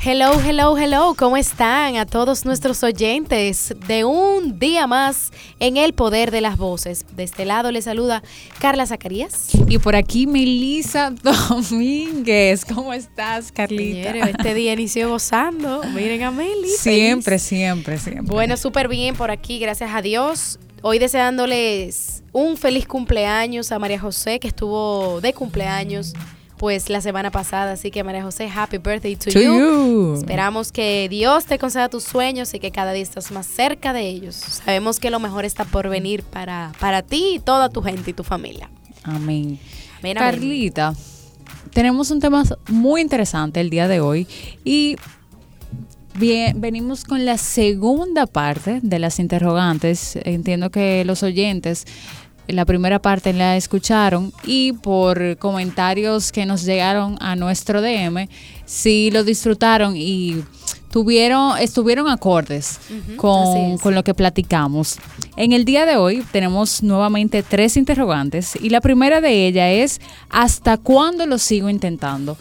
Hello, hello, hello, ¿cómo están a todos nuestros oyentes de un día más en el poder de las voces? De este lado les saluda Carla Zacarías. Y por aquí Melisa Domínguez. ¿Cómo estás, Carlita? este día inició gozando. Miren a Meli. Siempre, siempre, siempre. Bueno, súper bien por aquí, gracias a Dios. Hoy deseándoles un feliz cumpleaños a María José, que estuvo de cumpleaños pues la semana pasada. Así que María José, happy birthday to, you. Esperamos que Dios te conceda tus sueños y que cada día estés más cerca de ellos. Sabemos que lo mejor está por venir para, para ti y toda tu gente y tu familia. Amén. Carlita, tenemos un tema muy interesante el día de hoy y Bien, venimos con la segunda parte de las interrogantes. Entiendo que los oyentes la primera parte la escucharon y por comentarios que nos llegaron a nuestro DM, sí lo disfrutaron y tuvieron, estuvieron acordes con, con, lo que platicamos. En el día de hoy tenemos nuevamente tres interrogantes y la primera de ellas es ¿hasta cuándo lo sigo intentando?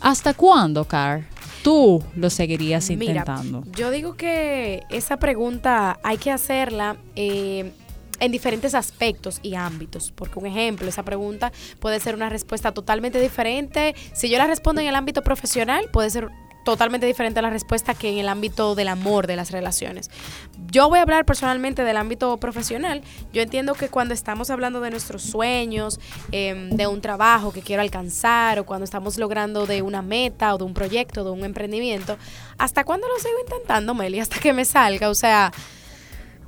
¿Hasta cuándo, Car? Tú lo seguirías intentando. yo digo que esa pregunta hay que hacerla eh, en diferentes aspectos y ámbitos. Porque un ejemplo, esa pregunta puede ser una respuesta totalmente diferente. Si yo la respondo en el ámbito profesional, puede ser totalmente diferente a la respuesta que en el ámbito del amor, de las relaciones. Yo voy a hablar personalmente del ámbito profesional. Yo entiendo que cuando estamos hablando de nuestros sueños, em, de un trabajo que quiero alcanzar, o cuando estamos logrando de una meta o de un proyecto, de un emprendimiento, ¿hasta cuándo lo sigo intentando, Meli? Hasta que me salga. O sea,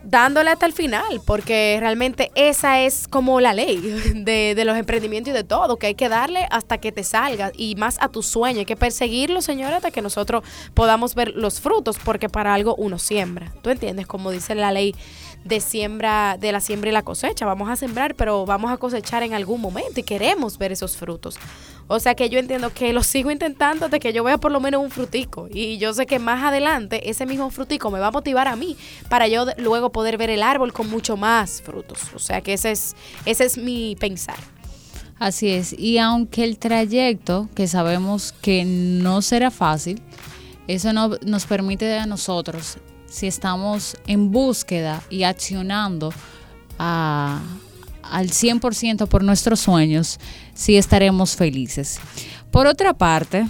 dándole hasta el final, porque realmente esa es como la ley de, los emprendimientos y de todo, que hay que darle hasta que te salga y más a tu sueño, hay que perseguirlo, señores, hasta que nosotros podamos ver los frutos, porque para algo uno siembra. ¿Tú entiendes? Como dice la ley de siembra, de la siembra y la cosecha. Vamos a sembrar, pero vamos a cosechar en algún momento y queremos ver esos frutos. O sea que yo entiendo que lo sigo intentando hasta que yo vea por lo menos un frutico. Y yo sé que más adelante ese mismo frutico me va a motivar a mí para yo luego poder ver el árbol con mucho más frutos. O sea que ese es, ese es mi pensar. Así es. Y aunque el trayecto, que sabemos que no será fácil, eso no, nos permite a nosotros, si estamos en búsqueda y accionando a al 100% por nuestros sueños, sí estaremos felices. Por otra parte,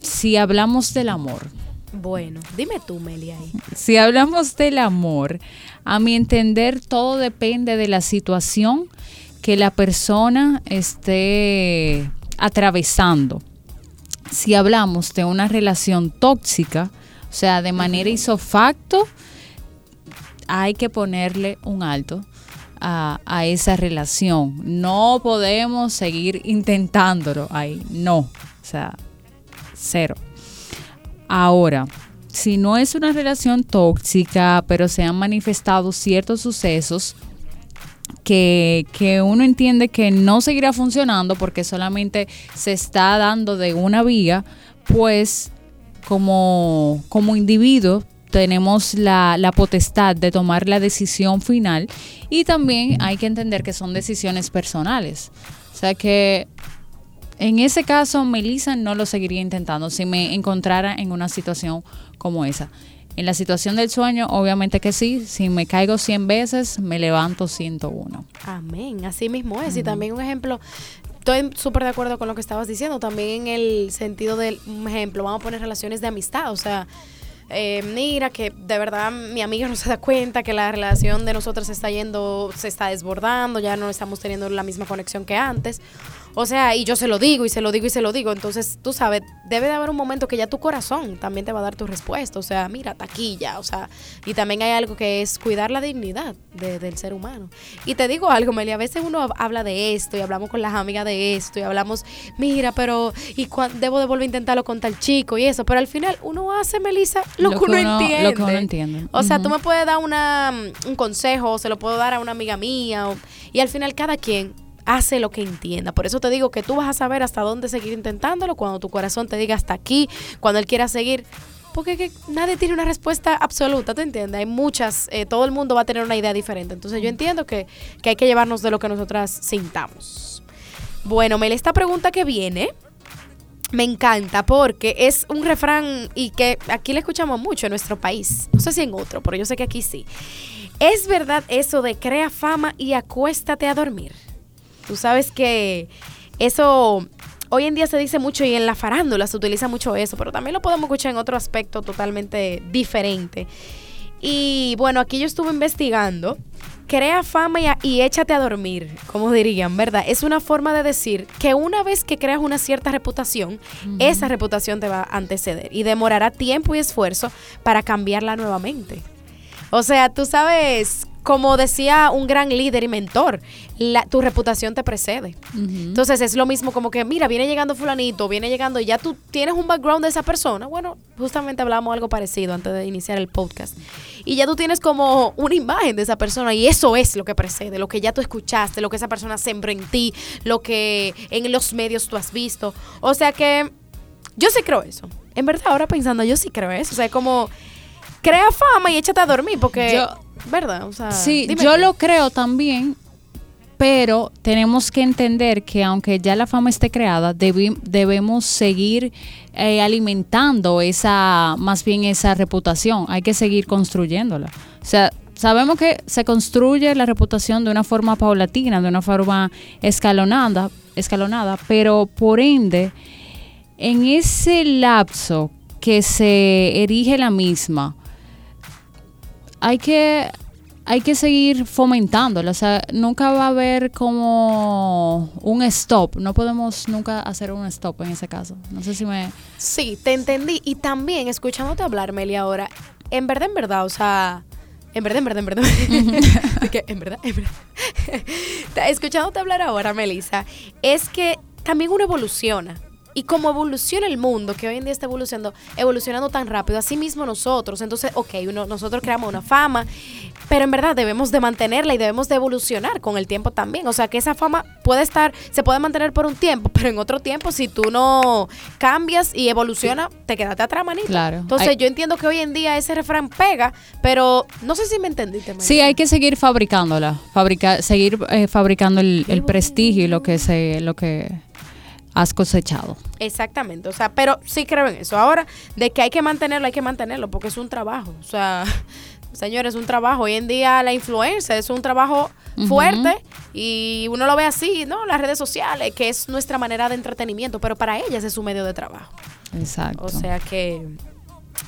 si hablamos del amor. Bueno, dime tú, Melia. Si hablamos del amor, a mi entender, todo depende de la situación que la persona esté atravesando. Si hablamos de una relación tóxica, sea, de manera isofacto, hay que ponerle un alto a, esa relación. No podemos seguir intentándolo ahí. No. O sea, cero. Ahora, si no es una relación tóxica, pero se han manifestado ciertos sucesos que, que, uno entiende que no seguirá funcionando porque solamente se está dando de una vía, pues como, como individuo tenemos la, potestad de tomar la decisión final y también hay que entender que son decisiones personales. O sea que en ese caso, Melissa no lo seguiría intentando si me encontrara en una situación como esa. En la situación del sueño, obviamente que sí. Si me caigo 100 veces, me levanto 101. Amén. Así mismo es. Y también un ejemplo, estoy súper de acuerdo con lo que estabas diciendo. También en el sentido del, ejemplo, vamos a poner relaciones de amistad. O sea, eh, mira que de verdad mi amiga no se da cuenta que la relación de nosotros se está yendo, se está desbordando, ya no estamos teniendo la misma conexión que antes. O sea, y yo se lo digo y se lo digo y se lo digo. Entonces, tú sabes, debe de haber un momento que ya tu corazón también te va a dar tu respuesta. O sea, mira, taquilla. O sea, y también hay algo que es cuidar la dignidad del ser humano. Y te digo algo, Meli, a veces uno habla de esto y hablamos con las amigas de esto y hablamos, mira, pero ¿y debo de volver a intentarlo con tal chico y eso? Pero al final uno hace, Melissa, lo, que, uno, entiende. Lo que uno entiende. O sea, tú me puedes dar una, un consejo o se lo puedo dar a una amiga mía y al final cada quien hace lo que entienda. Por eso te digo que tú vas a saber hasta dónde seguir intentándolo cuando tu corazón te diga hasta aquí, cuando él quiera seguir. Porque nadie tiene una respuesta absoluta, ¿te entiendes? Hay muchas, eh, todo el mundo va a tener una idea diferente. Entonces yo entiendo que, que hay que llevarnos de lo que nosotras sintamos. Bueno, Mel, esta pregunta que viene me encanta porque es un refrán y que aquí le escuchamos mucho en nuestro país. No sé si en otro, pero yo sé que aquí sí. Es verdad eso de crea fama y acuéstate a dormir. Tú sabes que eso hoy en día se dice mucho y en la farándula se utiliza mucho eso, pero también lo podemos escuchar en otro aspecto totalmente diferente. Y bueno, aquí yo estuve investigando. Crea fama y, échate a dormir, como dirían, ¿verdad? Es una forma de decir que una vez que creas una cierta reputación, esa reputación te va a anteceder y demorará tiempo y esfuerzo para cambiarla nuevamente. O sea, tú sabes como decía un gran líder y mentor, tu reputación te precede. Entonces es lo mismo como que, mira, viene llegando fulanito, viene llegando y ya tú tienes un background de esa persona. Bueno, justamente hablamos algo parecido antes de iniciar el podcast. Y ya tú tienes como una imagen de esa persona y eso es lo que precede, lo que ya tú escuchaste, lo que esa persona sembró en ti, lo que en los medios tú has visto. O sea que yo sí creo eso. En verdad, ahora pensando, yo sí creo eso. O sea, como crea fama y échate a dormir porque... ¿verdad? O sea, sí, yo lo creo también, pero tenemos que entender que aunque ya la fama esté creada, debemos seguir eh, alimentando esa, más bien esa reputación. Hay que seguir construyéndola. O sea, sabemos que se construye la reputación de una forma paulatina, de una forma escalonada, escalonada, pero por ende, en ese lapso que se erige la misma, hay que, hay que seguir fomentándola. O sea, nunca va a haber como un stop. No podemos nunca hacer un stop en ese caso. No sé si me... Sí, te entendí. Y también, escuchándote hablar, Meli, ahora, en verdad, en verdad, o sea... En verdad, en verdad, en verdad. en verdad, en verdad. Escuchándote hablar ahora, Melissa, es que también uno evoluciona. Y como evoluciona el mundo, que hoy en día está evolucionando, evolucionando tan rápido, así mismo nosotros, entonces, ok, uno, nosotros creamos una fama, pero en verdad debemos de mantenerla y debemos de evolucionar con el tiempo también. O sea, que esa fama puede estar, se puede mantener por un tiempo, pero en otro tiempo, si tú no cambias y evoluciona, te quedaste atrás, manito. Claro. Entonces, yo entiendo que hoy en día ese refrán pega, pero no sé si me entendiste. Sí, hay que seguir fabricándola, fabricar, seguir eh, fabricando el, el prestigio y lo que se, lo que has cosechado. Exactamente, o sea, pero sí creo en eso. Ahora, de que hay que mantenerlo, hay que mantenerlo, porque es un trabajo. O sea, señores, es un trabajo. Hoy en día la influencia es un trabajo fuerte y uno lo ve así, ¿no? Las redes sociales, que es nuestra manera de entretenimiento, pero para ellas es un medio de trabajo. Exacto. O sea que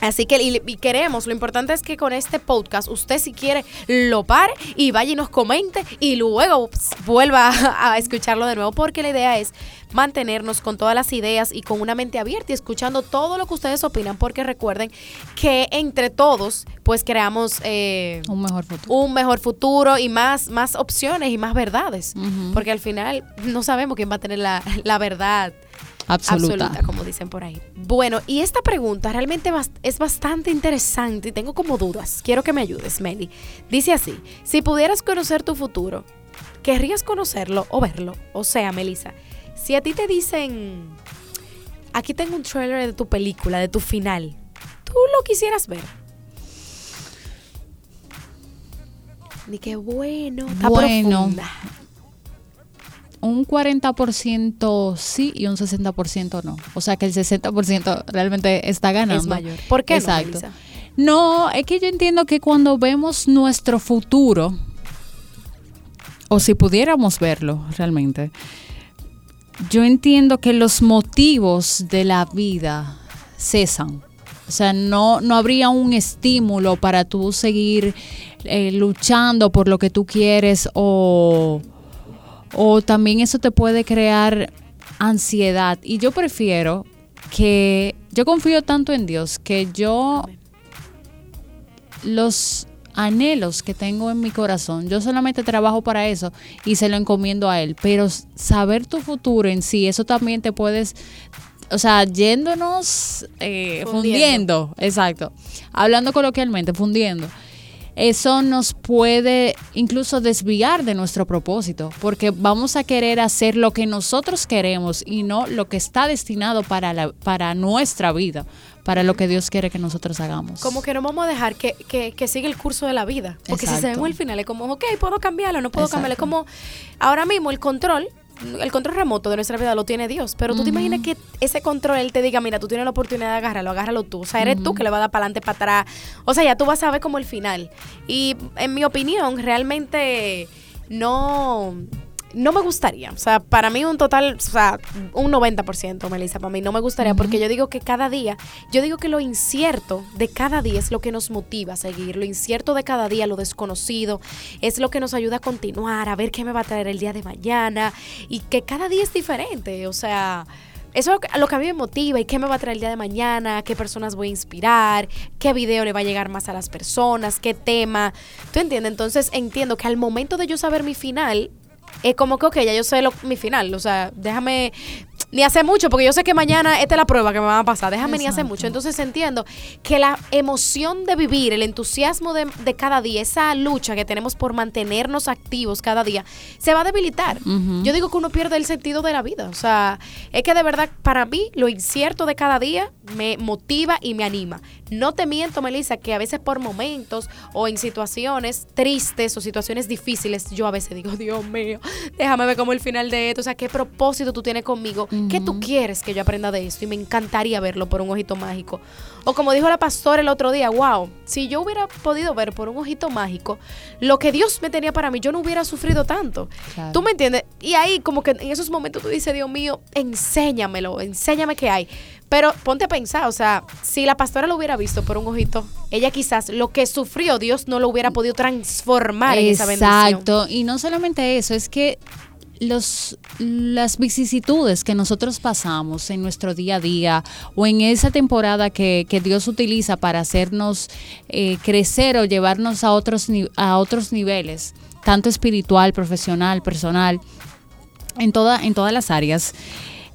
Así que y, queremos, lo importante es que con este podcast usted si quiere lo pare y vaya y nos comente y luego vuelva a, escucharlo de nuevo porque la idea es mantenernos con todas las ideas y con una mente abierta y escuchando todo lo que ustedes opinan porque recuerden que entre todos pues creamos eh, un mejor futuro. Un mejor futuro y más, más opciones y más verdades porque al final no sabemos quién va a tener la, la verdad Absoluta. como dicen por ahí. Bueno, y esta pregunta realmente es bastante interesante y tengo como dudas. Quiero que me ayudes, Meli. Dice así, si pudieras conocer tu futuro, ¿querrías conocerlo o verlo? O sea, Melissa, si a ti te dicen, aquí tengo un trailer de tu película, de tu final, ¿tú lo quisieras ver? Ni qué bueno, está bueno, un 40% sí y un 60% no. O sea que el 60% realmente está ganando. Es mayor. ¿Por qué Exacto. No, es que yo entiendo que cuando vemos nuestro futuro, o si pudiéramos verlo realmente, yo entiendo que los motivos de la vida cesan. O sea, no, no habría un estímulo para tú seguir eh, luchando por lo que tú quieres o o también eso te puede crear ansiedad. Y yo prefiero que yo confío tanto en Dios que yo los anhelos que tengo en mi corazón, yo solamente trabajo para eso y se lo encomiendo a Él. Pero saber tu futuro en sí, eso también te puedes, o sea, yéndonos, eh, fundiendo, exacto, hablando coloquialmente, fundiendo eso nos puede incluso desviar de nuestro propósito, porque vamos a querer hacer lo que nosotros queremos y no lo que está destinado para, la, para nuestra vida, para lo que Dios quiere que nosotros hagamos. Como que no vamos a dejar que, que, siga el curso de la vida, porque si se vemos el final es como, ok, puedo cambiarlo, no puedo cambiarlo, es como ahora mismo el control el control remoto de nuestra vida lo tiene Dios, pero tú te imaginas que ese control él te diga, mira, tú tienes la oportunidad de agarrarlo, agárralo tú. O sea, eres tú que le va a dar para adelante, para atrás. O sea, ya tú vas a ver como el final. Y en mi opinión, realmente no no me gustaría. O sea, para mí un total, o sea, un 90%, Melissa, para mí no me gustaría porque yo digo que cada día, yo digo que lo incierto de cada día es lo que nos motiva a seguir. Lo incierto de cada día, lo desconocido, es lo que nos ayuda a continuar, a ver qué me va a traer el día de mañana y que cada día es diferente. O sea, eso es lo que a mí me motiva y qué me va a traer el día de mañana, qué personas voy a inspirar, qué video le va a llegar más a las personas, qué tema. ¿Tú entiendes? Entonces entiendo que al momento de yo saber mi final, es como que, ok, ya yo sé lo, mi final. O sea, déjame ni hace mucho, porque yo sé que mañana esta es la prueba que me va a pasar. Déjame ni hace mucho. Entonces entiendo que la emoción de vivir, el entusiasmo de, cada día, esa lucha que tenemos por mantenernos activos cada día, se va a debilitar. Yo digo que uno pierde el sentido de la vida. O sea, es que de verdad, para mí, lo incierto de cada día me motiva y me anima. No te miento, Melissa, que a veces por momentos o en situaciones tristes o situaciones difíciles, yo a veces digo, Dios mío, déjame ver cómo el final de esto, o sea, qué propósito tú tienes conmigo ¿Qué tú quieres que yo aprenda de esto? Y me encantaría verlo por un ojito mágico. O como dijo la pastora el otro día, wow, si yo hubiera podido ver por un ojito mágico lo que Dios me tenía para mí, yo no hubiera sufrido tanto. ¿Tú me entiendes? Y ahí como que en esos momentos tú dices, Dios mío, enséñamelo, enséñame qué hay. Pero ponte a pensar, o sea, si la pastora lo hubiera visto por un ojito, ella quizás lo que sufrió Dios no lo hubiera podido transformar en esa bendición. Exacto, y no solamente eso, es que los, las vicisitudes que nosotros pasamos en nuestro día a día o en esa temporada que, Dios utiliza para hacernos eh, crecer o llevarnos a otros, a otros niveles, tanto espiritual, profesional, personal, en, toda, en todas las áreas,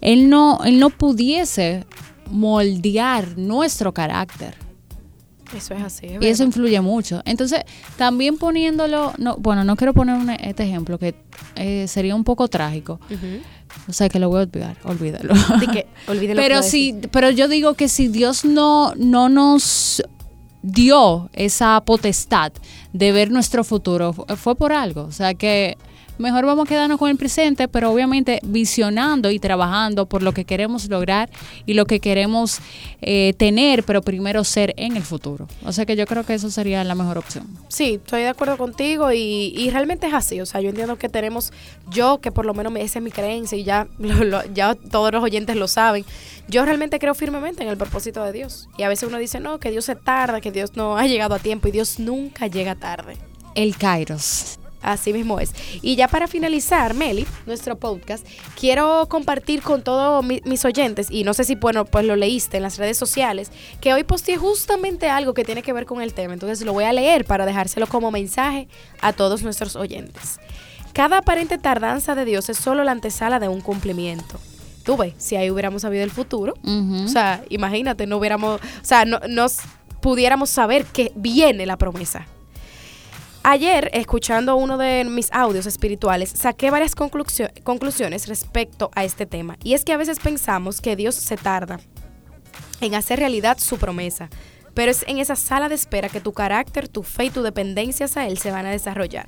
Él no, él no pudiese moldear nuestro carácter eso es así. y eso influye mucho. Entonces, también poniéndolo, no, bueno, no quiero poner este ejemplo que eh, sería un poco trágico. O sea, que lo voy a olvidar, olvídalo. pero sí, pero yo digo que si Dios no, no nos dio esa potestad de ver nuestro futuro, fue por algo. O sea, que mejor vamos a quedarnos con el presente, pero obviamente visionando y trabajando por lo que queremos lograr y lo que queremos eh, tener, pero primero ser en el futuro. O sea que yo creo que eso sería la mejor opción. Sí, estoy de acuerdo contigo y, realmente es así. O sea, yo entiendo que tenemos, yo que por lo menos esa es mi creencia y ya, ya todos los oyentes lo saben, yo realmente creo firmemente en el propósito de Dios. Y a veces uno dice, no, que Dios se tarda, que Dios no ha llegado a tiempo y Dios nunca llega tarde. El Kairos. Así mismo es. Y ya para finalizar, Meli, nuestro podcast, quiero compartir con todos mis oyentes, y no sé si, bueno, pues lo leíste en las redes sociales, que hoy posteé justamente algo que tiene que ver con el tema. Entonces lo voy a leer para dejárselo como mensaje a todos nuestros oyentes. Cada aparente tardanza de Dios es solo la antesala de un cumplimiento. Tú ves, si ahí hubiéramos sabido el futuro, o sea, imagínate, no hubiéramos, o sea, no, nos pudiéramos saber que viene la promesa. Ayer, escuchando uno de mis audios espirituales, saqué varias conclusiones respecto a este tema. Y es que a veces pensamos que Dios se tarda en hacer realidad su promesa, pero es en esa sala de espera que tu carácter, tu fe y tu dependencia a Él se van a desarrollar.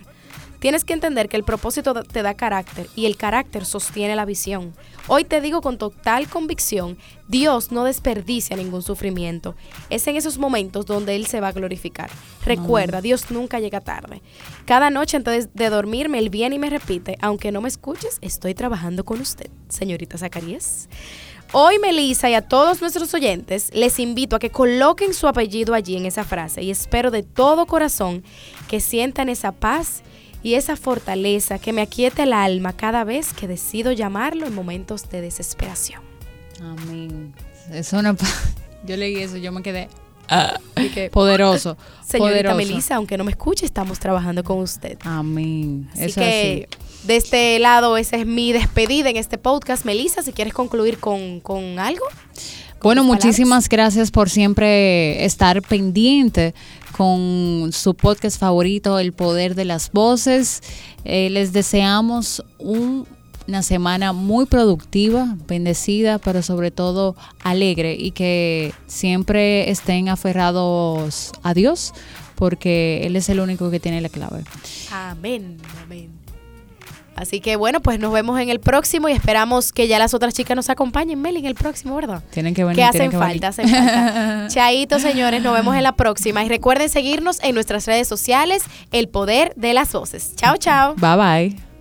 Tienes que entender que el propósito te da carácter y el carácter sostiene la visión. Hoy te digo con total convicción, Dios no desperdicia ningún sufrimiento. Es en esos momentos donde Él se va a glorificar. Recuerda, Dios nunca llega tarde. Cada noche antes de dormirme, Él viene y me repite, aunque no me escuches, estoy trabajando con usted, señorita Zacarías. Hoy, Melissa, y a todos nuestros oyentes, les invito a que coloquen su apellido allí en esa frase y espero de todo corazón que sientan esa paz y esa fortaleza que me aquieta el alma cada vez que decido llamarlo en momentos de desesperación. Amén. Es una yo leí eso, yo me quedé ah, poderoso. Señorita Melissa, aunque no me escuche, estamos trabajando con usted. Amén. Así que de este lado, esa es mi despedida en este podcast. Melissa, si quieres concluir con, con algo. Bueno, muchísimas gracias por siempre estar pendiente con su podcast favorito, El Poder de las Voces. Eh, les deseamos una semana muy productiva, bendecida, pero sobre todo alegre y que siempre estén aferrados a Dios porque Él es el único que tiene la clave. Amén, amén. Así que bueno, pues nos vemos en el próximo y esperamos que ya las otras chicas nos acompañen, Meli, en el próximo, ¿verdad? Tienen que venir. Que hacen que falta, venir. hacen falta. Chaito, señores, nos vemos en la próxima. Y recuerden seguirnos en nuestras redes sociales, El Poder de las Voces. Chao, chao. Bye bye.